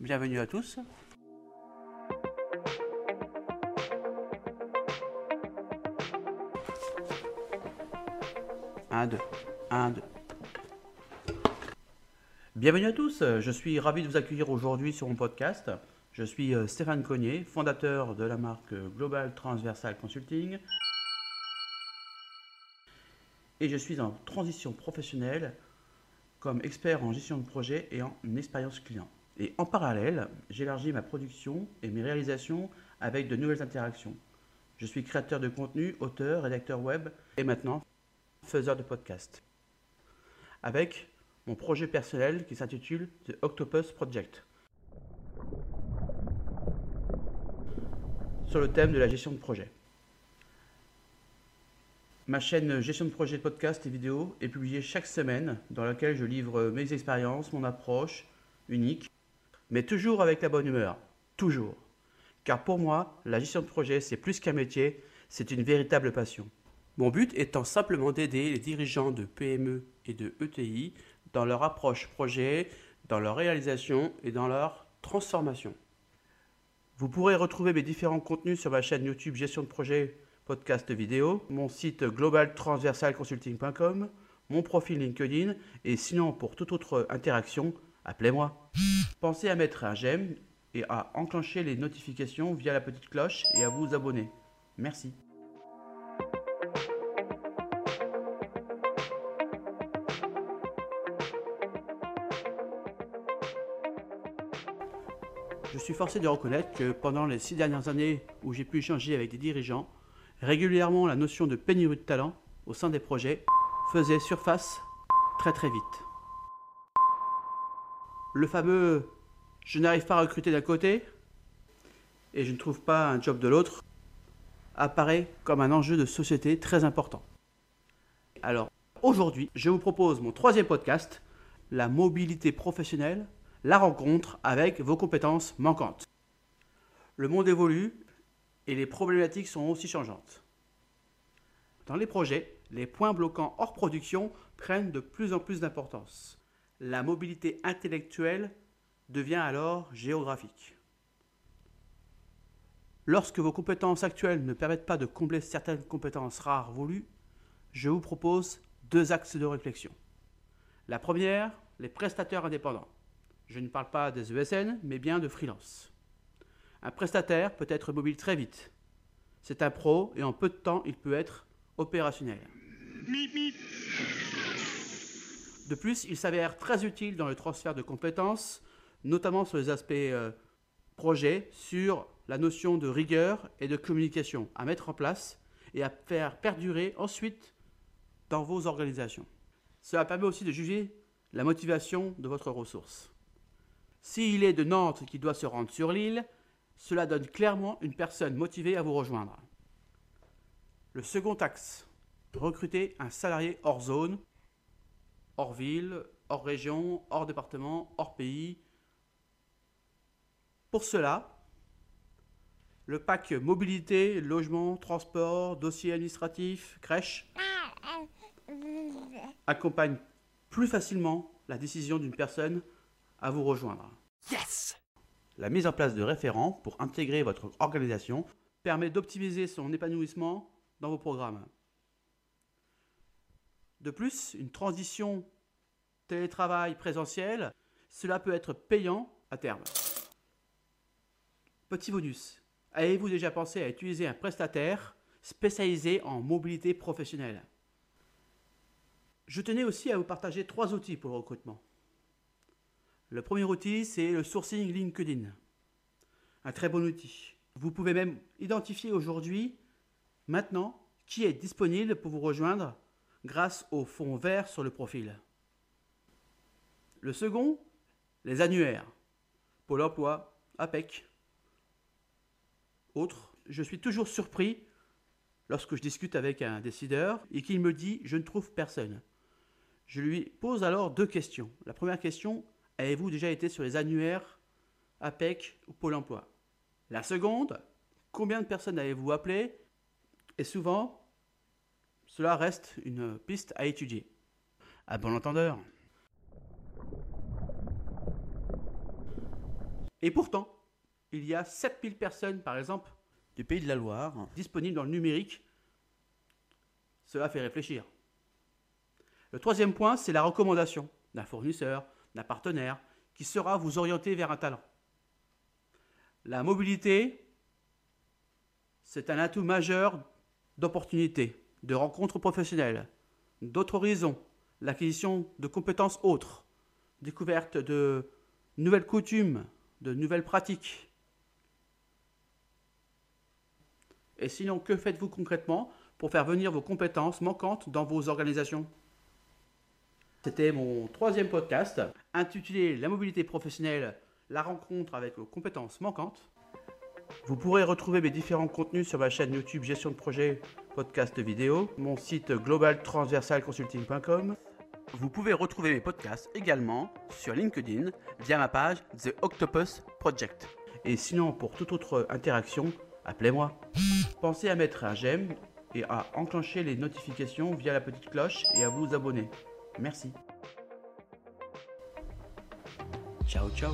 bienvenue à tous. Un, deux, un, deux. Bienvenue à tous, je suis ravi de vous accueillir aujourd'hui sur mon podcast. Je suis euh, Stéphane Cognier, fondateur de la marque Global Transversal Consulting. Et je suis en transition professionnelle comme expert en gestion de projet et en expérience client. Et en parallèle, j'élargis ma production et mes réalisations avec de nouvelles interactions. Je suis créateur de contenu, auteur, rédacteur web et maintenant faiseur de podcast. Avec mon projet personnel qui s'intitule The Octopus Project. sur le thème de la gestion de projet. Ma chaîne Gestion de projet podcast et vidéo est publiée chaque semaine dans laquelle je livre mes expériences, mon approche unique, mais toujours avec la bonne humeur, toujours. Car pour moi, la gestion de projet, c'est plus qu'un métier, c'est une véritable passion. Mon but étant simplement d'aider les dirigeants de PME et de ETI dans leur approche projet, dans leur réalisation et dans leur transformation. Vous pourrez retrouver mes différents contenus sur ma chaîne YouTube Gestion de projet, podcast vidéo, mon site globaltransversalconsulting.com, mon profil LinkedIn et sinon pour toute autre interaction, appelez-moi. Pensez à mettre un j'aime et à enclencher les notifications via la petite cloche et à vous abonner. Merci. Je suis forcé de reconnaître que pendant les six dernières années où j'ai pu échanger avec des dirigeants, régulièrement la notion de pénurie de talent au sein des projets faisait surface très très vite. Le fameux je n'arrive pas à recruter d'un côté et je ne trouve pas un job de l'autre apparaît comme un enjeu de société très important. Alors aujourd'hui, je vous propose mon troisième podcast, la mobilité professionnelle la rencontre avec vos compétences manquantes. Le monde évolue et les problématiques sont aussi changeantes. Dans les projets, les points bloquants hors production prennent de plus en plus d'importance. La mobilité intellectuelle devient alors géographique. Lorsque vos compétences actuelles ne permettent pas de combler certaines compétences rares voulues, je vous propose deux axes de réflexion. La première, les prestataires indépendants. Je ne parle pas des ESN, mais bien de freelance. Un prestataire peut être mobile très vite. C'est un pro et en peu de temps, il peut être opérationnel. De plus, il s'avère très utile dans le transfert de compétences, notamment sur les aspects euh, projet, sur la notion de rigueur et de communication à mettre en place et à faire perdurer ensuite dans vos organisations. Cela permet aussi de juger la motivation de votre ressource. S'il est de Nantes qui doit se rendre sur l'île, cela donne clairement une personne motivée à vous rejoindre. Le second axe, recruter un salarié hors zone, hors ville, hors région, hors département, hors pays. Pour cela, le pack mobilité, logement, transport, dossier administratif, crèche accompagne plus facilement la décision d'une personne à vous rejoindre. Yes La mise en place de référents pour intégrer votre organisation permet d'optimiser son épanouissement dans vos programmes. De plus, une transition télétravail présentiel, cela peut être payant à terme. Petit bonus, avez-vous déjà pensé à utiliser un prestataire spécialisé en mobilité professionnelle? Je tenais aussi à vous partager trois outils pour le recrutement. Le premier outil, c'est le sourcing LinkedIn. Un très bon outil. Vous pouvez même identifier aujourd'hui, maintenant, qui est disponible pour vous rejoindre grâce au fond vert sur le profil. Le second, les annuaires. Pôle emploi, APEC. Autre, je suis toujours surpris lorsque je discute avec un décideur et qu'il me dit je ne trouve personne. Je lui pose alors deux questions. La première question, Avez-vous déjà été sur les annuaires APEC ou Pôle emploi? La seconde, combien de personnes avez-vous appelé Et souvent, cela reste une piste à étudier. À bon entendeur. Et pourtant, il y a 7000 personnes, par exemple, du pays de la Loire, disponibles dans le numérique. Cela fait réfléchir. Le troisième point, c'est la recommandation d'un fournisseur, d'un partenaire, qui sera vous orienter vers un talent. La mobilité, c'est un atout majeur d'opportunités, de rencontres professionnelles, d'autres horizons, l'acquisition de compétences autres, découverte de nouvelles coutumes, de nouvelles pratiques. Et sinon, que faites-vous concrètement pour faire venir vos compétences manquantes dans vos organisations? C'était mon troisième podcast intitulé La mobilité professionnelle, la rencontre avec vos compétences manquantes. Vous pourrez retrouver mes différents contenus sur ma chaîne YouTube Gestion de projet, podcast vidéo, mon site globaltransversalconsulting.com. Vous pouvez retrouver mes podcasts également sur LinkedIn via ma page The Octopus Project. Et sinon, pour toute autre interaction, appelez-moi. Pensez à mettre un j'aime et à enclencher les notifications via la petite cloche et à vous abonner. Merci. Ciao ciao